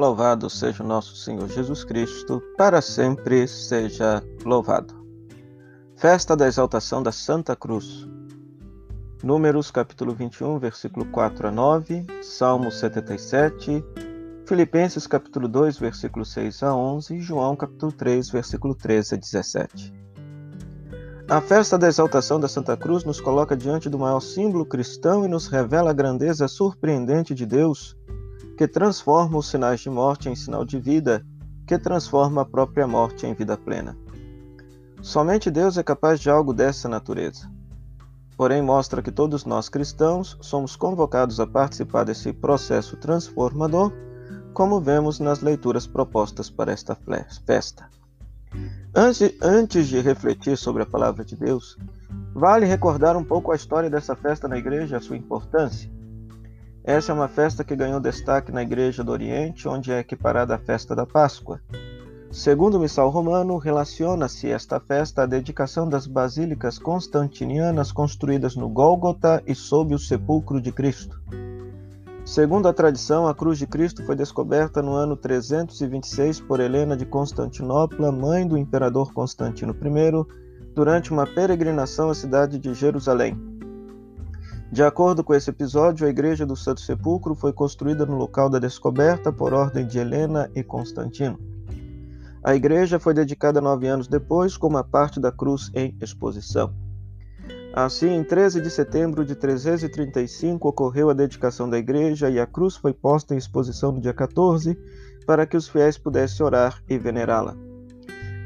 Louvado seja o nosso Senhor Jesus Cristo, para sempre seja louvado. Festa da exaltação da Santa Cruz. Números capítulo 21, versículo 4 a 9, Salmo 77, Filipenses capítulo 2, versículo 6 a 11 e João capítulo 3, versículo 13 a 17. A festa da exaltação da Santa Cruz nos coloca diante do maior símbolo cristão e nos revela a grandeza surpreendente de Deus que transforma os sinais de morte em sinal de vida, que transforma a própria morte em vida plena. Somente Deus é capaz de algo dessa natureza. Porém, mostra que todos nós cristãos somos convocados a participar desse processo transformador, como vemos nas leituras propostas para esta festa. Antes de refletir sobre a palavra de Deus, vale recordar um pouco a história dessa festa na igreja e a sua importância. Essa é uma festa que ganhou destaque na Igreja do Oriente, onde é equiparada à festa da Páscoa. Segundo o missal romano, relaciona-se esta festa à dedicação das basílicas constantinianas construídas no Gólgota e sob o sepulcro de Cristo. Segundo a tradição, a cruz de Cristo foi descoberta no ano 326 por Helena de Constantinopla, mãe do imperador Constantino I, durante uma peregrinação à cidade de Jerusalém. De acordo com esse episódio, a Igreja do Santo Sepulcro foi construída no local da descoberta por ordem de Helena e Constantino. A igreja foi dedicada nove anos depois, como a parte da cruz em exposição. Assim, em 13 de setembro de 335, ocorreu a dedicação da igreja e a cruz foi posta em exposição no dia 14, para que os fiéis pudessem orar e venerá-la.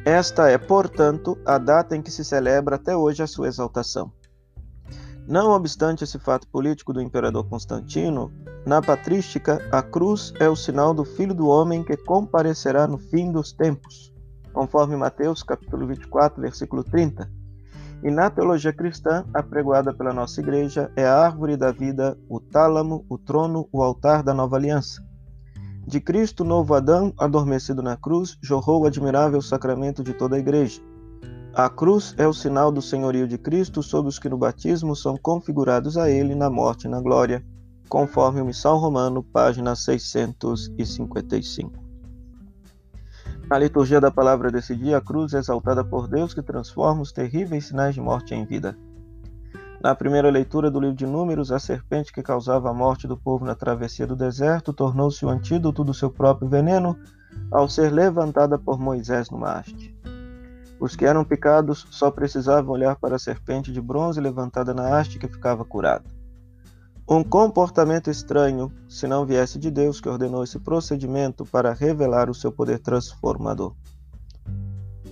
Esta é, portanto, a data em que se celebra até hoje a sua exaltação. Não obstante esse fato político do imperador Constantino, na patrística a cruz é o sinal do Filho do Homem que comparecerá no fim dos tempos, conforme Mateus capítulo 24, versículo 30. E na teologia cristã, apregoada pela nossa igreja, é a árvore da vida, o tálamo, o trono, o altar da nova aliança. De Cristo, novo Adão, adormecido na cruz, jorrou o admirável sacramento de toda a igreja a cruz é o sinal do senhorio de Cristo sobre os que no batismo são configurados a ele na morte e na glória, conforme o Missal Romano, página 655. Na liturgia da palavra desse dia, a cruz é exaltada por Deus que transforma os terríveis sinais de morte em vida. Na primeira leitura do livro de Números, a serpente que causava a morte do povo na travessia do deserto tornou-se o antídoto do seu próprio veneno ao ser levantada por Moisés numa haste. Os que eram picados só precisavam olhar para a serpente de bronze levantada na haste que ficava curada. Um comportamento estranho, se não viesse de Deus que ordenou esse procedimento para revelar o seu poder transformador.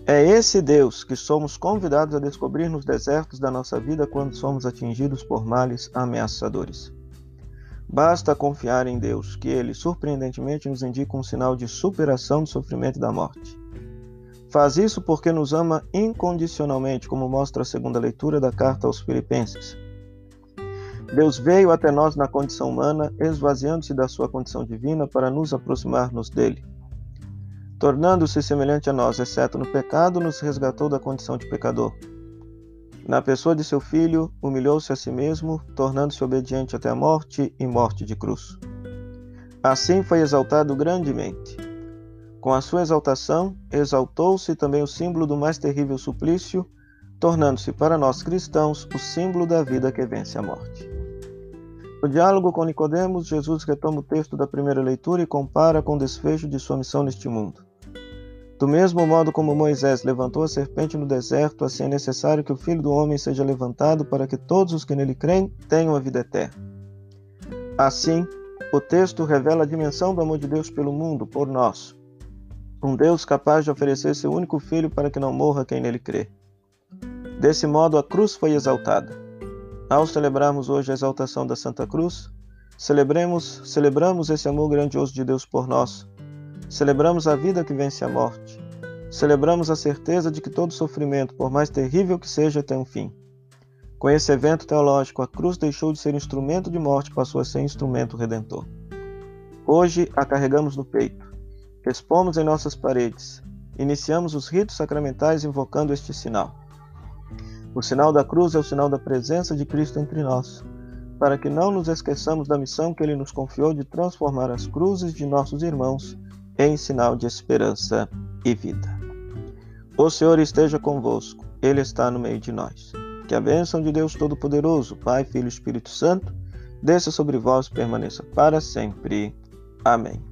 É esse Deus que somos convidados a descobrir nos desertos da nossa vida quando somos atingidos por males ameaçadores. Basta confiar em Deus, que Ele surpreendentemente nos indica um sinal de superação do sofrimento e da morte. Faz isso porque nos ama incondicionalmente, como mostra a segunda leitura da carta aos Filipenses. Deus veio até nós na condição humana, esvaziando-se da sua condição divina para nos aproximar-nos dele. Tornando-se semelhante a nós, exceto no pecado, nos resgatou da condição de pecador. Na pessoa de seu filho, humilhou-se a si mesmo, tornando-se obediente até a morte e morte de cruz. Assim foi exaltado grandemente com a sua exaltação, exaltou-se também o símbolo do mais terrível suplício, tornando-se para nós cristãos o símbolo da vida que vence a morte. No diálogo com Nicodemos, Jesus retoma o texto da primeira leitura e compara com o desfecho de sua missão neste mundo. Do mesmo modo como Moisés levantou a serpente no deserto, assim é necessário que o Filho do Homem seja levantado para que todos os que nele creem tenham a vida eterna. Assim, o texto revela a dimensão do amor de Deus pelo mundo, por nós, um Deus capaz de oferecer seu único filho para que não morra quem nele crê. Desse modo, a cruz foi exaltada. Ao celebrarmos hoje a exaltação da Santa Cruz, celebremos, celebramos esse amor grandioso de Deus por nós. Celebramos a vida que vence a morte. Celebramos a certeza de que todo sofrimento, por mais terrível que seja, tem um fim. Com esse evento teológico, a cruz deixou de ser instrumento de morte e passou a ser instrumento redentor. Hoje a carregamos no peito expomos em nossas paredes. Iniciamos os ritos sacramentais invocando este sinal. O sinal da cruz é o sinal da presença de Cristo entre nós, para que não nos esqueçamos da missão que ele nos confiou de transformar as cruzes de nossos irmãos em sinal de esperança e vida. O Senhor esteja convosco, Ele está no meio de nós. Que a bênção de Deus Todo-Poderoso, Pai, Filho e Espírito Santo, desça sobre vós e permaneça para sempre. Amém.